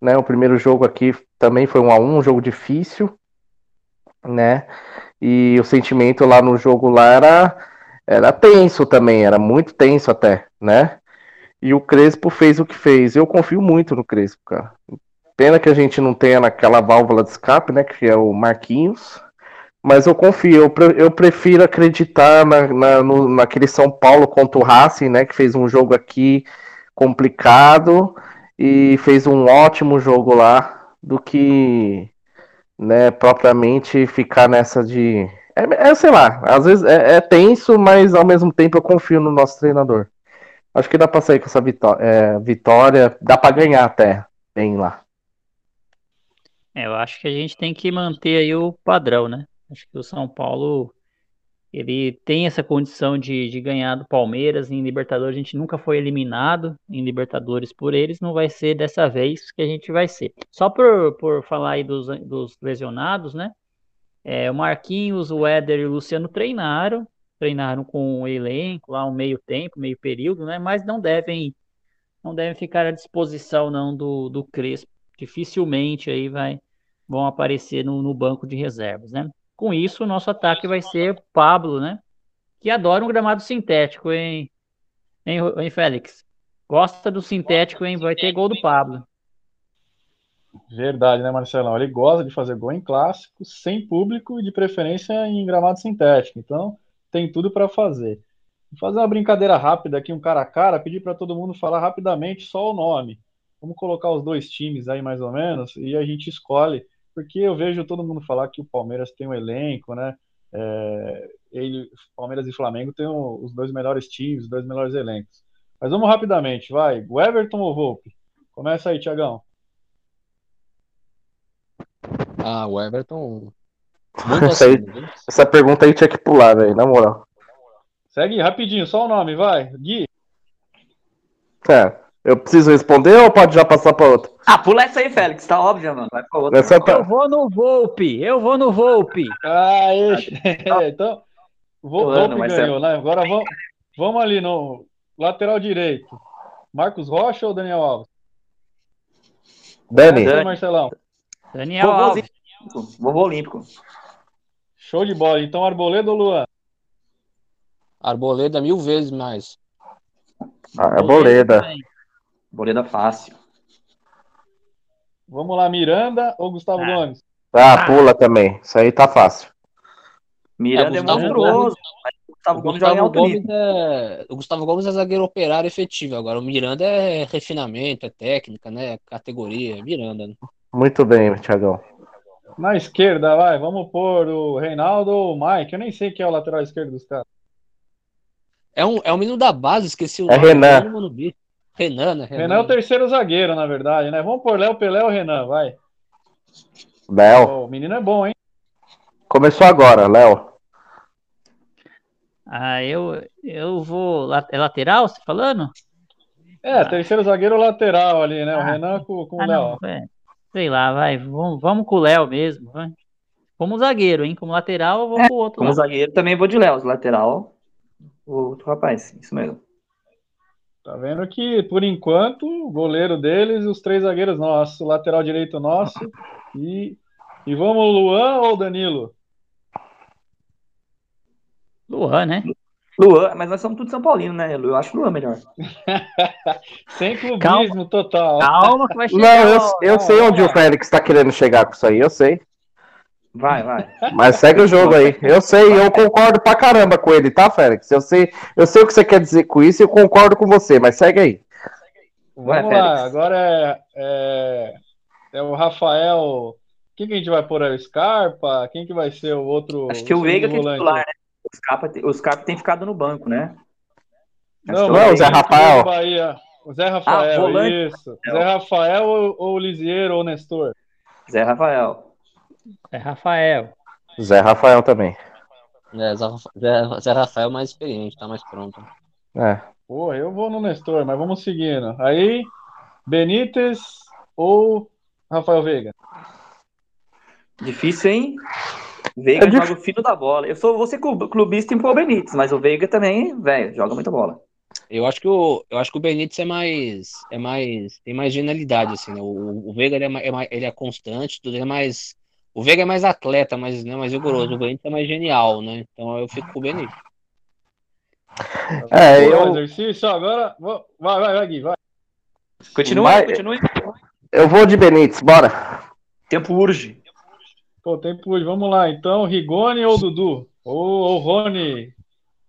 S3: Né, o primeiro jogo aqui também foi um a um, um jogo difícil, né? E o sentimento lá no jogo lá era era tenso também, era muito tenso até, né? E o Crespo fez o que fez. Eu confio muito no Crespo, cara. Pena que a gente não tenha naquela válvula de escape, né? Que é o Marquinhos. Mas eu confio, eu, pre eu prefiro acreditar na, na, no, naquele São Paulo contra o Racing, né? Que fez um jogo aqui complicado e fez um ótimo jogo lá, do que né, propriamente ficar nessa de é, é, sei lá, às vezes é, é, tenso, mas ao mesmo tempo eu confio no nosso treinador. Acho que dá pra sair com essa vitória, é, vitória dá pra ganhar até bem lá.
S1: É, eu acho que a gente tem que manter aí o padrão, né? Acho que o São Paulo ele tem essa condição de, de ganhar do Palmeiras em Libertadores. A gente nunca foi eliminado em Libertadores por eles, não vai ser dessa vez que a gente vai ser. Só por, por falar aí dos, dos lesionados, né? É, o Marquinhos, o Éder e o Luciano treinaram, treinaram com o elenco lá um meio tempo, meio período, né? Mas não devem não devem ficar à disposição não do, do Crespo. Dificilmente aí vai vão aparecer no, no banco de reservas, né? Com isso, o nosso ataque vai ser Pablo, né? Que adora um gramado sintético, hein? Hein, hein Félix? Gosta do sintético, hein? Vai ter gol do Pablo.
S2: Verdade, né, Marcelão? Ele gosta de fazer gol em clássico, sem público e de preferência em gramado sintético. Então, tem tudo para fazer. Vou fazer uma brincadeira rápida aqui, um cara a cara, pedir para todo mundo falar rapidamente só o nome. Vamos colocar os dois times aí mais ou menos e a gente escolhe, porque eu vejo todo mundo falar que o Palmeiras tem um elenco, né? É, ele, Palmeiras e Flamengo têm os dois melhores times, os dois melhores elencos. Mas vamos rapidamente, vai. O Everton ou Volpe? Começa aí, Tiagão.
S4: Ah, o Everton. <laughs>
S3: Essa, aí, essa pergunta aí tinha que pular, velho, na moral.
S2: Segue rapidinho, só o nome, vai. Gui.
S3: É, eu preciso responder ou pode já passar para outro?
S5: Ah, pula essa aí, Félix, tá óbvio, mano. Vai pra outra.
S1: Essa tá... Eu vou no Volpe, eu vou no Volpe.
S2: Ah, <laughs> é, então. Volpe ganhou, né? Agora vamos, vamos ali no lateral direito. Marcos Rocha ou Daniel Alves?
S3: Dani.
S2: Dani. Marcelão.
S1: Daniel Vovô Alves.
S5: Olímpico. Vovô Olímpico.
S2: Show de bola. Então, Arboleda ou Luan?
S4: Arboleda mil vezes mais.
S3: Arboleda.
S5: Arboleda fácil.
S2: Vamos lá, Miranda ou Gustavo
S1: ah.
S2: Gomes?
S3: Ah, pula também. Isso aí tá fácil.
S5: Miranda é, é monstruoso. Gustavo Gomes,
S4: Gustavo Gomes é... O Gustavo Gomes é zagueiro operário efetivo. Agora, o Miranda é refinamento, é técnica, né? Categoria. Miranda. Né?
S3: Muito bem, Thiagão.
S2: Na esquerda, vai. Vamos pôr o Reinaldo ou o Mike. Eu nem sei quem é o lateral esquerdo dos caras.
S4: É um, é um menino da base, esqueci o
S3: é
S4: nome.
S3: Renan.
S4: Renan, né?
S2: Renan. Renan é o terceiro zagueiro, na verdade, né? Vamos pôr Léo Pelé ou Renan, vai.
S3: Léo.
S2: Oh, o menino é bom, hein?
S3: Começou agora, Léo.
S1: Ah, eu, eu vou. É lateral, você falando?
S2: É, ah. terceiro zagueiro lateral ali, né? O ah, Renan com, com ah, o Léo.
S1: É. Sei lá, vai. Vamos, vamos com o Léo mesmo. Vai. Como zagueiro, hein? Como lateral, eu vou é, pro outro.
S5: Como lado. zagueiro, também vou de Léo. Lateral, o outro rapaz. Isso mesmo.
S2: Tá vendo que, por enquanto, o goleiro deles, os três zagueiros nossos, o lateral direito nosso. E, e vamos, Luan ou Danilo?
S1: Luan, né?
S5: Luan, mas nós somos tudo São Paulino, né? Eu acho Luan melhor. <laughs>
S2: Sem clubismo calma, total.
S1: Calma que vai chegar.
S3: Não, eu, eu sei onde o Félix tá querendo chegar com isso aí, eu sei.
S5: Vai, vai.
S3: Mas segue o jogo aí. Eu sei, eu concordo pra caramba com ele, tá, Félix? Eu sei, eu sei o que você quer dizer com isso e eu concordo com você, mas segue aí.
S2: Vai, Vamos Félix. lá, agora é, é, é, o Rafael. Quem que a gente vai pôr aí? O Scarpa? Quem que vai ser o outro?
S5: Acho que o Veiga que é titular, né? O Scarpa, o Scarpa tem ficado no banco, né?
S3: não, não é o Zé Rafael.
S2: O Zé Rafael, ah, isso. Zé Rafael ou, ou Lisieiro ou Nestor?
S5: Zé Rafael.
S1: Zé Rafael.
S3: Zé Rafael também.
S4: É, Zé, Zé Rafael mais experiente, tá mais pronto.
S3: É.
S2: Pô, eu vou no Nestor, mas vamos seguindo. Aí, Benítez ou Rafael Veiga?
S5: Difícil, hein? Veiga é joga o fino da bola. Eu sou você clubista em Paul Benítez, mas o Veiga também, velho, joga muita bola.
S4: Eu acho que o, eu acho que o Benítez é mais, é mais, tem mais genialidade assim, né? O, o Veiga ele é, é, ele é constante, tudo é mais, o Veiga é mais atleta, mais, né, mais rigoroso. O Benítez é mais genial, né? Então eu fico com o Benítez.
S2: É, eu... exercício agora, vai, vai, vai, Gui, vai.
S5: Continua, vai... continue.
S3: Eu vou de Benítez, bora.
S5: Tempo urge.
S2: Pô, tempo urge. Vamos lá, então, Rigoni ou Dudu? Ou, ou Rony?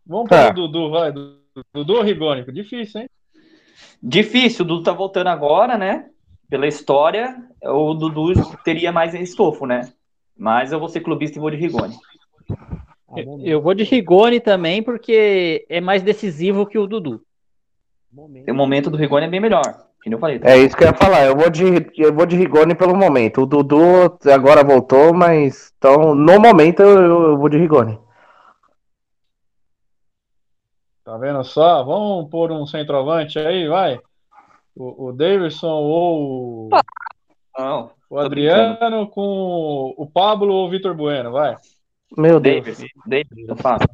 S2: Vamos para o tá. Dudu, vai. Dudu ou Rigoni? Difícil, hein?
S5: Difícil, o Dudu tá voltando agora, né? Pela história, o Dudu teria mais estofo, né? Mas eu vou ser clubista e vou de Rigoni.
S1: Eu vou de Rigoni também, porque é mais decisivo que o Dudu.
S5: O momento do Rigoni é bem melhor. Eu falei,
S3: tá? É isso que eu ia falar. Eu vou de, eu vou de Rigoni pelo momento. O Dudu agora voltou, mas então, no momento eu, eu vou de Rigoni.
S2: Tá vendo só? Vamos pôr um centroavante aí, vai. O, o Davidson ou
S5: Não,
S2: o Adriano com o Pablo ou o Vitor Bueno, vai.
S3: Meu Deus.
S5: David, eu faço.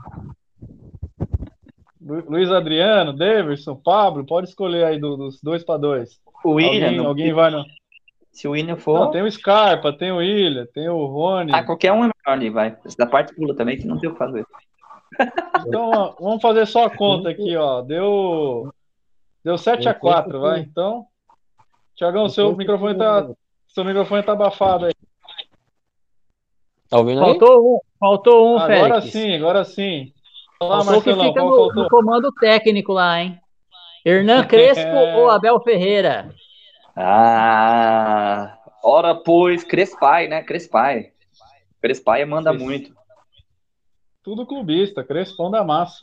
S2: Luiz Adriano, Davidson, Pablo, pode escolher aí dos dois para dois.
S5: O William.
S2: Alguém, alguém vai no.
S5: Se o William for.
S2: Não, tem o Scarpa, tem o William, tem o Rony.
S5: Ah, qualquer um é melhor ali, vai. Da parte pula também, que não tem o que fazer.
S2: Então, ó, vamos fazer só a conta aqui, ó. Deu. Deu 7 a 4 vai. Então. Tiagão, seu microfone tá. Seu microfone tá abafado aí.
S4: Tá ouvindo
S1: aí? Faltou um, faltou um,
S2: Agora Félix. sim, agora sim.
S1: Olá, Marcelão, que fica no, no, comando técnico lá, hein? Hernan <laughs> Crespo ou Abel Ferreira?
S5: Ah, ora pois, Crespai, né? Crespai. Crespai manda muito.
S2: Tudo clubista, Crespão da massa.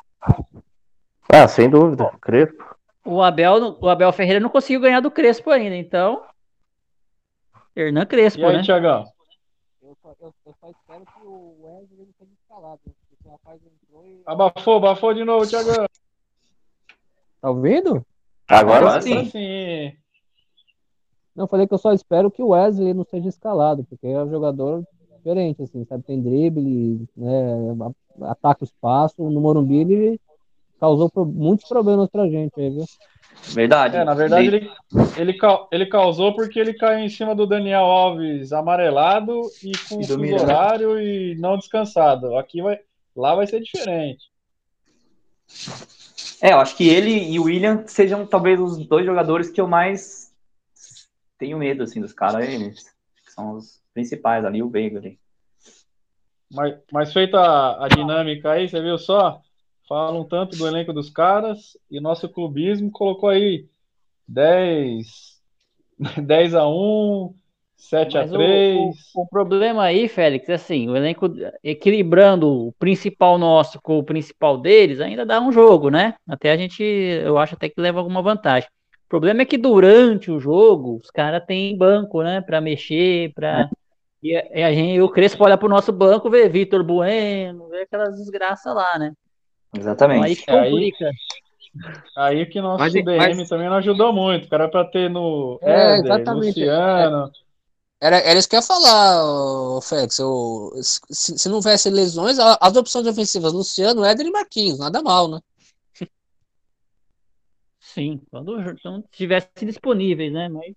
S3: Ah, sem dúvida, Crespo.
S1: O Abel, o Abel Ferreira não conseguiu ganhar do Crespo ainda, então. Hernan Crespo,
S2: E aí,
S1: né?
S2: Tiagão?
S4: Eu só, eu, eu só espero que o Wesley não seja escalado. né? Porque o rapaz e.
S2: Abafou, abafou de novo, Tiagão.
S4: Tá ouvindo?
S3: Agora
S5: Agora
S3: sim.
S5: sim.
S4: Não, eu falei que eu só espero que o Wesley não seja escalado, porque é um jogador diferente, assim, sabe? Tem drible, né? Ataca o espaço. No Morumbi ele causou muitos problemas pra gente aí, viu?
S5: Verdade.
S2: É, na verdade, ele, ele, ele causou porque ele caiu em cima do Daniel Alves amarelado e com
S5: E
S2: horário e não descansado. Aqui vai, lá vai ser diferente.
S5: É, eu acho que ele e o William sejam talvez os dois jogadores que eu mais tenho medo, assim, dos caras. Eles são os principais ali, o Veiga ali.
S2: Mas, mas feita a, a dinâmica aí, você viu só? Falam tanto do elenco dos caras e nosso clubismo colocou aí 10, 10 <laughs> a 1, 7 a
S1: Mas o,
S2: 3.
S1: o- o problema aí, Félix, é assim, o elenco equilibrando o principal nosso com o principal deles, ainda dá um jogo, né? Até a gente, eu acho até que leva alguma vantagem. O problema é que durante o jogo, os caras têm banco, né, Pra mexer, para e a, e a gente, o Crespo olha pro nosso banco, vê Vitor Bueno, vê aquelas desgraças lá, né? Então, aí
S5: Exatamente.
S1: que
S2: É, aí-
S1: complica.
S2: Aí que nosso
S4: Mas-
S2: DM
S4: mas-
S2: também não ajudou muito. O cara para ter no
S4: É,
S2: Éder,
S4: exatamente.
S2: Luciano.
S4: Era, era isso que eu ia falar, Félix. Se, se não houvesse lesões, a- as opções ofensivas, Luciano, Éder e Marquinhos, nada mal, né?
S1: Sim, quando estivessem disponíveis, né? Mas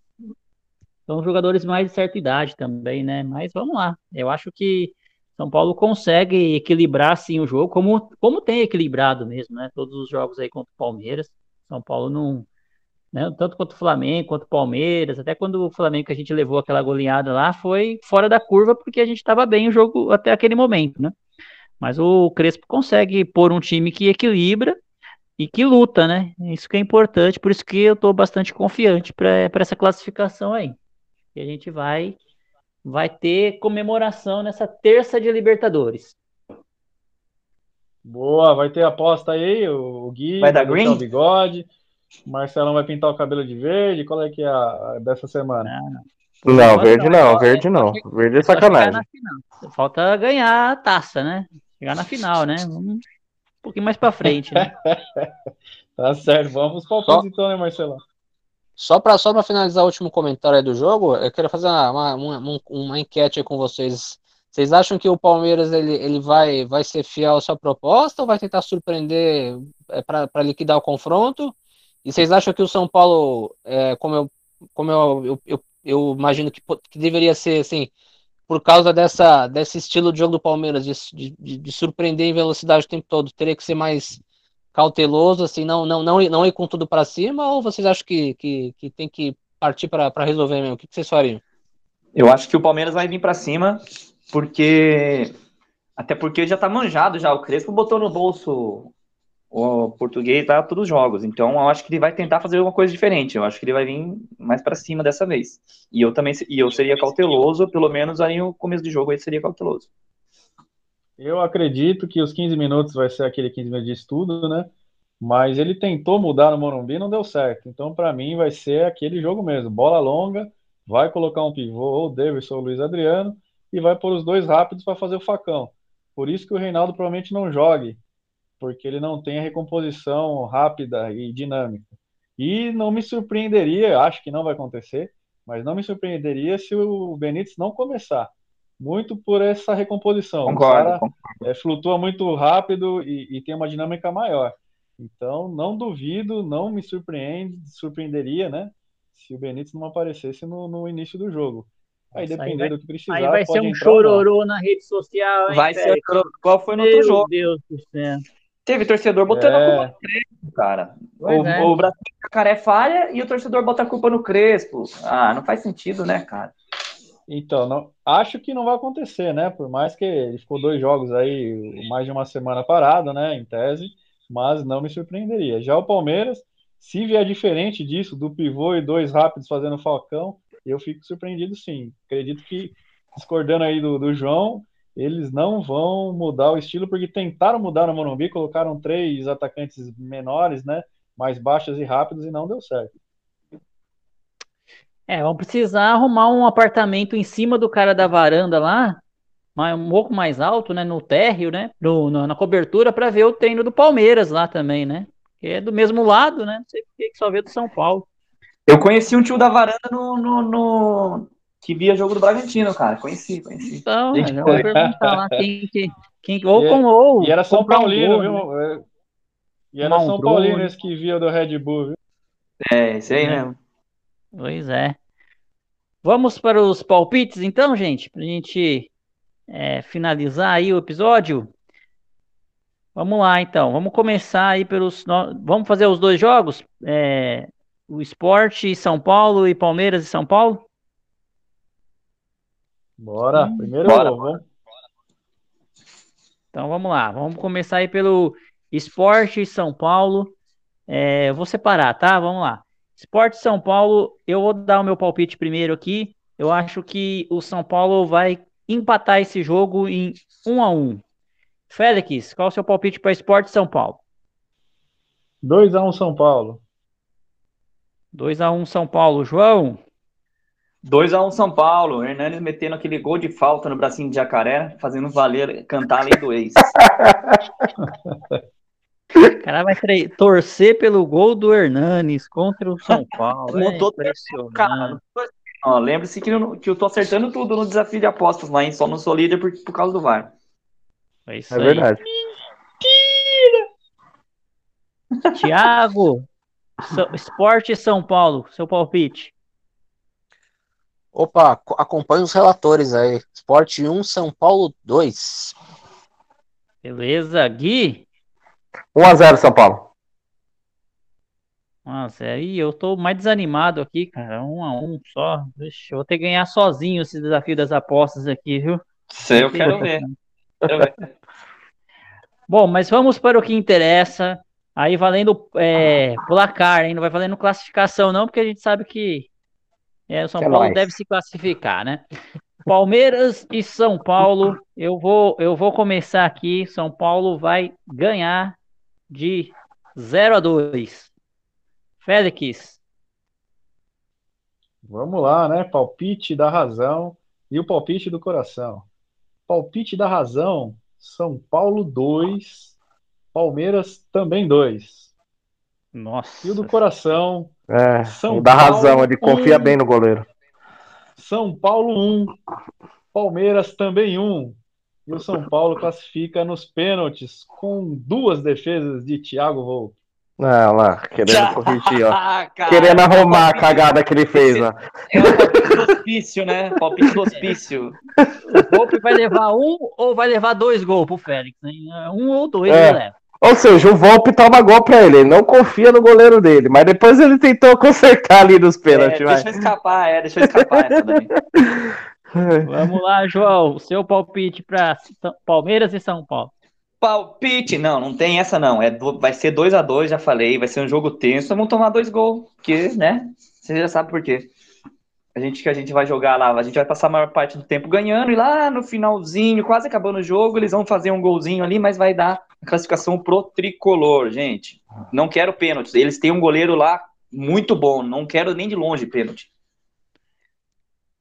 S1: são jogadores mais de certa idade também, né? Mas vamos lá. Eu acho que São Paulo consegue equilibrar sim o jogo, como, como tem equilibrado mesmo, né? Todos os jogos aí contra o Palmeiras. São Paulo não. Né, tanto quanto o Flamengo, quanto o Palmeiras, até quando o Flamengo que a gente levou aquela goleada lá foi fora da curva porque a gente estava bem o jogo até aquele momento, né? Mas o Crespo consegue pôr um time que equilibra e que luta, né? Isso que é importante, por isso que eu tô bastante confiante para essa classificação aí. E a gente vai vai ter comemoração nessa terça de Libertadores.
S2: Boa, vai ter aposta aí, o Gui
S5: Vai dar green?
S2: o bigode, Marcelão vai pintar o cabelo de verde, qual é que é a, a dessa semana?
S3: Não, verde não, verde não. Verde é sacanagem.
S1: Falta ganhar a taça, né? Chegar na final, né? Vamos um pouquinho mais para frente, né? <laughs>
S2: Tá certo, vamos palpites então, né, Marcelão?
S4: Só para só pra finalizar o último comentário aí do jogo, eu quero fazer uma, uma, uma, uma enquete aí com vocês. Vocês acham que o Palmeiras ele, ele vai, vai ser fiel à sua proposta ou vai tentar surpreender para liquidar o confronto? E vocês acham que o São Paulo, é, como, eu, como eu, eu, eu, eu imagino que, que deveria ser assim, por causa dessa, desse estilo de jogo do Palmeiras, de, de, de surpreender em velocidade o tempo todo, teria que ser mais cauteloso, assim, não, não, não, não ir com tudo para cima, ou vocês acham que, que, que tem que partir para resolver mesmo? O que, vocês fariam?
S5: Eu acho que o Palmeiras vai vir pra cima, porque. Até porque já tá manjado já. O Crespo botou no bolso o português tá todos os jogos. Então eu acho que ele vai tentar fazer uma coisa diferente. Eu acho que ele vai vir mais pra cima dessa vez. E eu também e eu seria cauteloso, pelo menos aí no começo do jogo ele seria cauteloso.
S2: Eu acredito que os 15 minutos vai ser aquele 15 minutos de estudo, né? Mas ele tentou mudar no Morumbi não deu certo. Então, para mim, vai ser aquele jogo mesmo. Bola longa, vai colocar um pivô, ou o Davidson ou o Luiz Adriano, e vai pôr os dois rápidos para fazer o facão. Por isso que o Reinaldo provavelmente não jogue, porque ele não tem a recomposição rápida e dinâmica. E não me surpreenderia, acho que não vai acontecer, mas não me surpreenderia se o Benítez não começar. Muito por essa recomposição. O
S5: Concordo.
S2: cara
S5: concordo.
S2: é, flutua muito rápido e, e tem uma dinâmica maior. Então, não duvido, não me surpreende, surpreenderia, né? Se o Benítez não aparecesse no, no início do jogo. Aí,
S1: Nossa, aí
S2: dependendo
S1: vai-
S2: do que precisar,
S1: Aí vai ser um chororô na rede social, hein,
S5: Vai ser igual foi no outro
S1: Meu
S5: jogo.
S1: Deus do céu.
S5: Teve torcedor botando
S2: É.
S5: a culpa no Crespo, cara.
S1: Pois
S5: o,
S1: é.
S5: o Brasil Jacaré falha e o torcedor bota a culpa no Crespo. Ah, não faz sentido, né, cara?
S2: Então, não, acho que não vai acontecer, né? Por mais que ele ficou dois jogos aí, mais de uma semana parado, né? Em tese, mas não me surpreenderia. Já o Palmeiras, se vier diferente disso, do pivô e dois rápidos fazendo falcão, eu fico surpreendido sim. Acredito que, discordando aí do, do João, eles não vão mudar o estilo, porque tentaram mudar no Morumbi, colocaram três atacantes menores, né? Mais baixos e rápidos, e não deu certo.
S1: É, vão precisar arrumar um apartamento em cima do cara da varanda lá, um pouco mais alto, né? No térreo, né? No, na cobertura, para ver o treino do Palmeiras lá também, né? Que é do mesmo lado, né? Não sei por que só vê do São Paulo.
S5: Eu conheci um tio da varanda no, no, no... que via jogo do Bragantino, cara. Conheci, conheci.
S1: Então, Gente, eu vou perguntar lá quem que. Quem, ou com ou.
S2: E era São Paulino, um viu? Né? E era São Paulino esse que via do Red Bull, viu?
S5: É, isso aí é. mesmo.
S1: Pois é. Vamos para os palpites, então, gente, para a gente é, finalizar aí o episódio. Vamos lá, então. Vamos começar aí pelos. Vamos fazer os dois jogos? É, o Esporte São Paulo e Palmeiras e São Paulo?
S2: Bora, primeiro Bora.
S1: vamos. Então vamos lá, vamos começar aí pelo Esporte São Paulo. É, vou separar, tá? Vamos lá. Esporte São Paulo, eu vou dar o meu palpite primeiro aqui. Eu acho que o São Paulo vai empatar esse jogo em 1 a 1 Félix, qual é o seu palpite para Esporte São Paulo?
S2: 2 a 1 São Paulo.
S1: 2 a 1 São Paulo. João?
S5: 2 a 1 São Paulo. Hernandes metendo aquele gol de falta no bracinho de jacaré, fazendo valer cantar a lei do ex. <laughs>
S1: O cara vai torcer pelo gol do Hernanes contra o São <laughs> Paulo. Não é tô
S5: cara, lembre-se que, eu, que eu tô acertando tudo no desafio de apostas lá, hein? Só não sou líder por, por causa do VAR.
S3: É, isso é aí. verdade.
S1: Mentira! Tiago, Esporte São Paulo, seu palpite.
S4: Opa, acompanhe os relatores aí. Esporte 1, São Paulo 2.
S1: Beleza, Gui?
S3: 1x0 São Paulo.
S1: 1x0. Ih, eu tô mais desanimado aqui, cara. 1x1 só. Deixa eu vou ter que ganhar sozinho esse desafio das apostas aqui, viu?
S5: Sei, eu quero ver. <laughs>
S1: Bom, mas vamos para o que interessa. Aí valendo é, placar, hein? Não vai valendo classificação, não, porque a gente sabe que é, o São que Paulo mais. deve se classificar, né? Palmeiras e São Paulo. Eu vou, eu vou começar aqui. São Paulo vai ganhar de 0 a 2. Félix.
S2: Vamos lá, né? Palpite da razão e o palpite do coração. Palpite da razão, São Paulo 2, Palmeiras também 2.
S1: Nossa.
S2: E o do coração,
S3: é, São da Paulo razão, ele confia bem no goleiro.
S2: São Paulo 1, Palmeiras também 1. E o São Paulo classifica nos pênaltis com duas defesas de Thiago Volpe.
S3: Ah, lá, querendo <laughs> corrigir, ó. querendo arrumar a cagada que ele fez, ó.
S5: É o palpite do hospício, né? Palpite do hospício. <laughs>
S1: O Volpe vai levar um ou vai levar dois gols pro Félix, né? Um ou dois é. ele leva.
S3: Ou seja, o Volpe toma gol pra ele, ele não confia no goleiro dele, mas depois ele tentou <laughs> consertar ali nos pênaltis. É,
S5: deixa eu escapar, é, deixa eu escapar essa <laughs> daí.
S1: Vamos lá, João. Seu palpite para Palmeiras e São Paulo.
S5: Palpite, não, não tem essa não. É, vai ser 2 a 2 já falei. Vai ser um jogo tenso. Vamos tomar dois gols, porque, né? Você já sabe por quê. A gente que a gente vai jogar lá, a gente vai passar a maior parte do tempo ganhando e lá no finalzinho, quase acabando o jogo, eles vão fazer um golzinho ali, mas vai dar a classificação pro tricolor, gente. Não quero pênaltis. Eles têm um goleiro lá muito bom. Não quero nem de longe pênalti.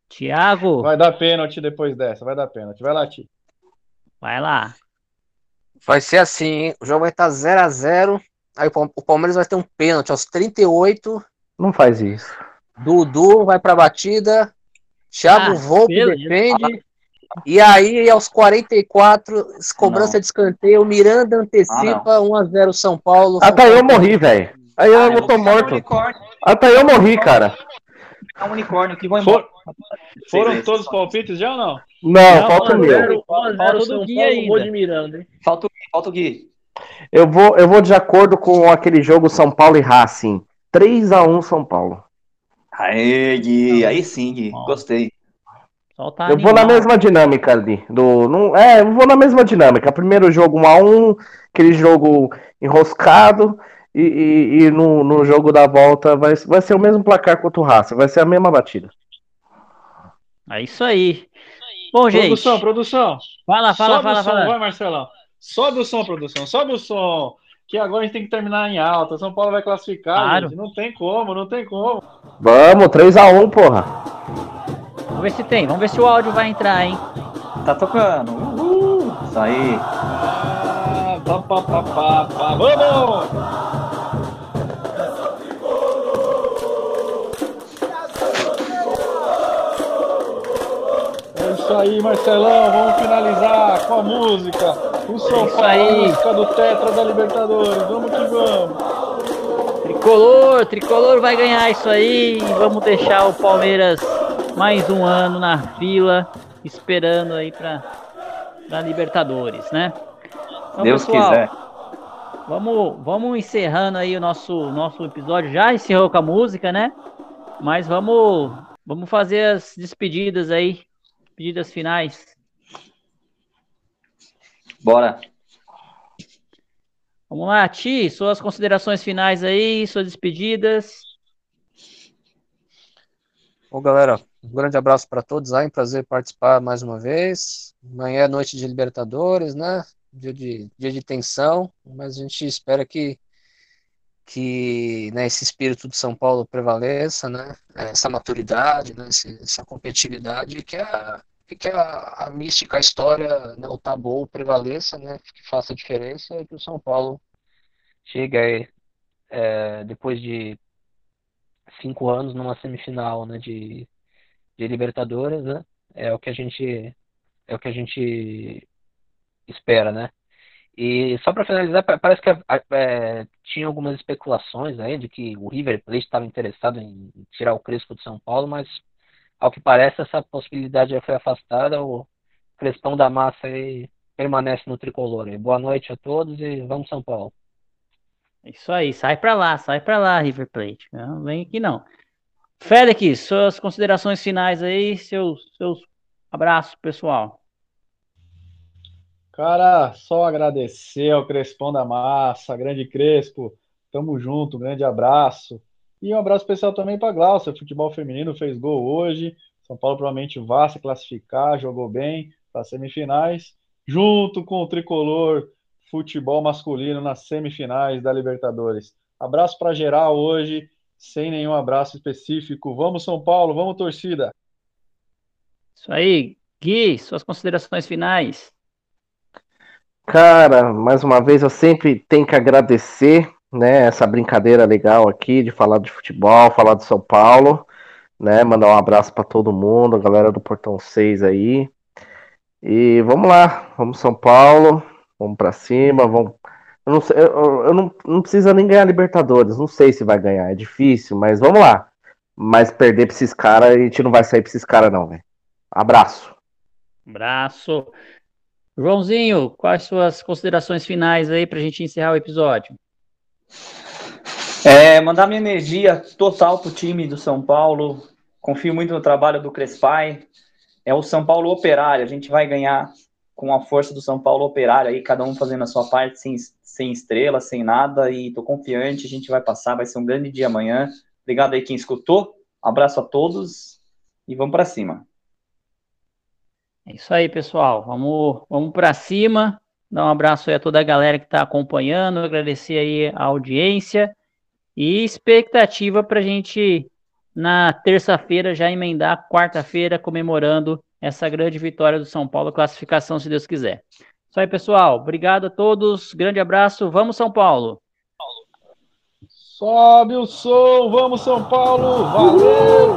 S1: Tiago.
S2: Vai dar pênalti depois dessa, vai dar pênalti. Vai lá, Ti.
S1: Vai lá.
S4: Vai ser assim, hein? O jogo vai estar 0 a 0 Aí o Palmeiras vai ter um pênalti aos 38.
S3: Não faz isso.
S4: Dudu vai pra batida. Thiago ah, Volpe defende. E aí, aos 44, cobrança não. de escanteio, Miranda antecipa ah, 1x0 São Paulo.
S3: Até eu morri, velho. Aí eu, ah, eu tô morto. Até eu morri, cara.
S5: É um unicórnio que vão embora.
S2: Foram todos os palpites já ou não?
S3: Não, não falta o meu.
S1: Falta o Gui ainda. De Miranda, hein?
S5: Falta, falta o Gui.
S3: Eu vou, eu vou de acordo com aquele jogo São Paulo e Racing. 3x1 São Paulo.
S5: Aê, Gui. Aí sim, Gui. Gostei.
S3: eu vou na mesma dinâmica ali. Do, não, é, eu vou na mesma dinâmica. Primeiro jogo 1x1, aquele jogo enroscado. E, e, e no, no, jogo da volta vai, vai ser o mesmo placar contra o Raça, vai ser a mesma batida.
S1: É isso aí. Bom, gente.
S2: Produção, produção.
S1: Fala, fala,
S2: Sobe
S1: fala,
S2: o som,
S1: fala.
S2: vai, Marcelão. Sobe o som, produção. Sobe o som. Que agora a gente tem que terminar em alta. São Paulo vai classificar,
S1: Claro.
S2: gente. Não tem como, não tem como.
S3: Vamos, 3x1, porra.
S1: Vamos ver se tem. Vamos ver se o áudio vai entrar, hein?
S5: Tá tocando. Uhul. Isso aí.
S2: Ah, pá, pá, pá, pá, pá. Vamos! É isso aí, Marcelão. Vamos finalizar com a música. O São
S1: isso
S2: Paulo, a
S1: aí.
S2: música do Tetra da Libertadores. Vamos que vamos.
S1: Tricolor, tricolor vai ganhar isso aí. E vamos deixar o Palmeiras mais um ano na fila, esperando aí para para Libertadores, né? Então,
S5: Deus
S1: pessoal,
S5: quiser.
S1: Vamos, vamos encerrando aí o nosso, nosso episódio. Já encerrou com a música, né? Mas vamos, vamos fazer as despedidas aí, despedidas finais.
S5: Bora.
S1: Vamos lá, Ti, suas considerações finais aí, suas despedidas.
S4: Bom, galera, um grande abraço para todos aí, um prazer participar mais uma vez. Amanhã é noite de Libertadores, né? Dia de, dia de tensão, mas a gente espera que, que né, esse espírito de São Paulo prevaleça, né? Essa maturidade, né? Essa competitividade, que a, e que a, a mística, a história, né, o tabu prevaleça, né? Que faça diferença e que o São Paulo chegue aí, é, depois de cinco anos numa semifinal, né, de, de Libertadores, né? É o que a gente é o que a gente espera, né? E só para finalizar, pa- parece que é, tinha algumas especulações aí de que o River Plate estava interessado em tirar o Crespo de São Paulo, mas ao que parece essa possibilidade já foi afastada. O Crespão da Massa aí permanece no tricolor. aí. Boa noite a todos e vamos São Paulo.
S1: Isso aí, sai pra lá, sai pra lá, River Plate. Não vem aqui não. Félix, suas considerações finais aí, seus, seus abraços, pessoal.
S2: Cara, só agradecer ao Crespão da Massa, grande Crespo. Tamo junto, grande abraço. E um abraço especial também para Glaucia, futebol feminino fez gol hoje. São Paulo provavelmente vai se classificar, jogou bem para semifinais, junto com o tricolor futebol masculino nas semifinais da Libertadores. Abraço para geral hoje, sem nenhum abraço específico. Vamos São Paulo, vamos torcida.
S1: Isso aí, Gui, suas considerações finais.
S3: Cara, mais uma vez eu sempre tenho que agradecer, né, essa brincadeira legal aqui de falar de futebol, falar de São Paulo, né, mandar um abraço para todo mundo, a galera do Portão 6 aí. E vamos lá, vamos São Paulo, vamos para cima, vamos. Eu não, sei, eu, eu não, não precisa nem ganhar Libertadores, não sei se vai ganhar, é difícil, mas vamos lá. Mas perder pra esses caras, a gente não vai sair pra esses caras, não, velho. Abraço.
S1: Abraço. Joãozinho, quais suas considerações finais aí pra gente encerrar o episódio?
S5: É, mandar minha energia total pro time do São Paulo. Confio muito no trabalho do Crespai. É o São Paulo operário. A gente vai ganhar com a força do São Paulo operário aí, cada um fazendo a sua parte, sem, sem estrela, sem nada. E tô confiante, a gente vai passar. Vai ser um grande dia amanhã. Obrigado aí quem escutou. Abraço a todos e vamos para cima.
S1: É isso aí, pessoal. Vamos, vamos para cima. Dar um abraço aí a toda a galera que está acompanhando, agradecer aí a audiência e expectativa para a gente na terça-feira já emendar quarta-feira comemorando essa grande vitória do São Paulo, classificação se Deus quiser. Isso aí, pessoal. Obrigado a todos. Grande abraço. Vamos São Paulo.
S2: Sobe o som, vamos São Paulo, valeu!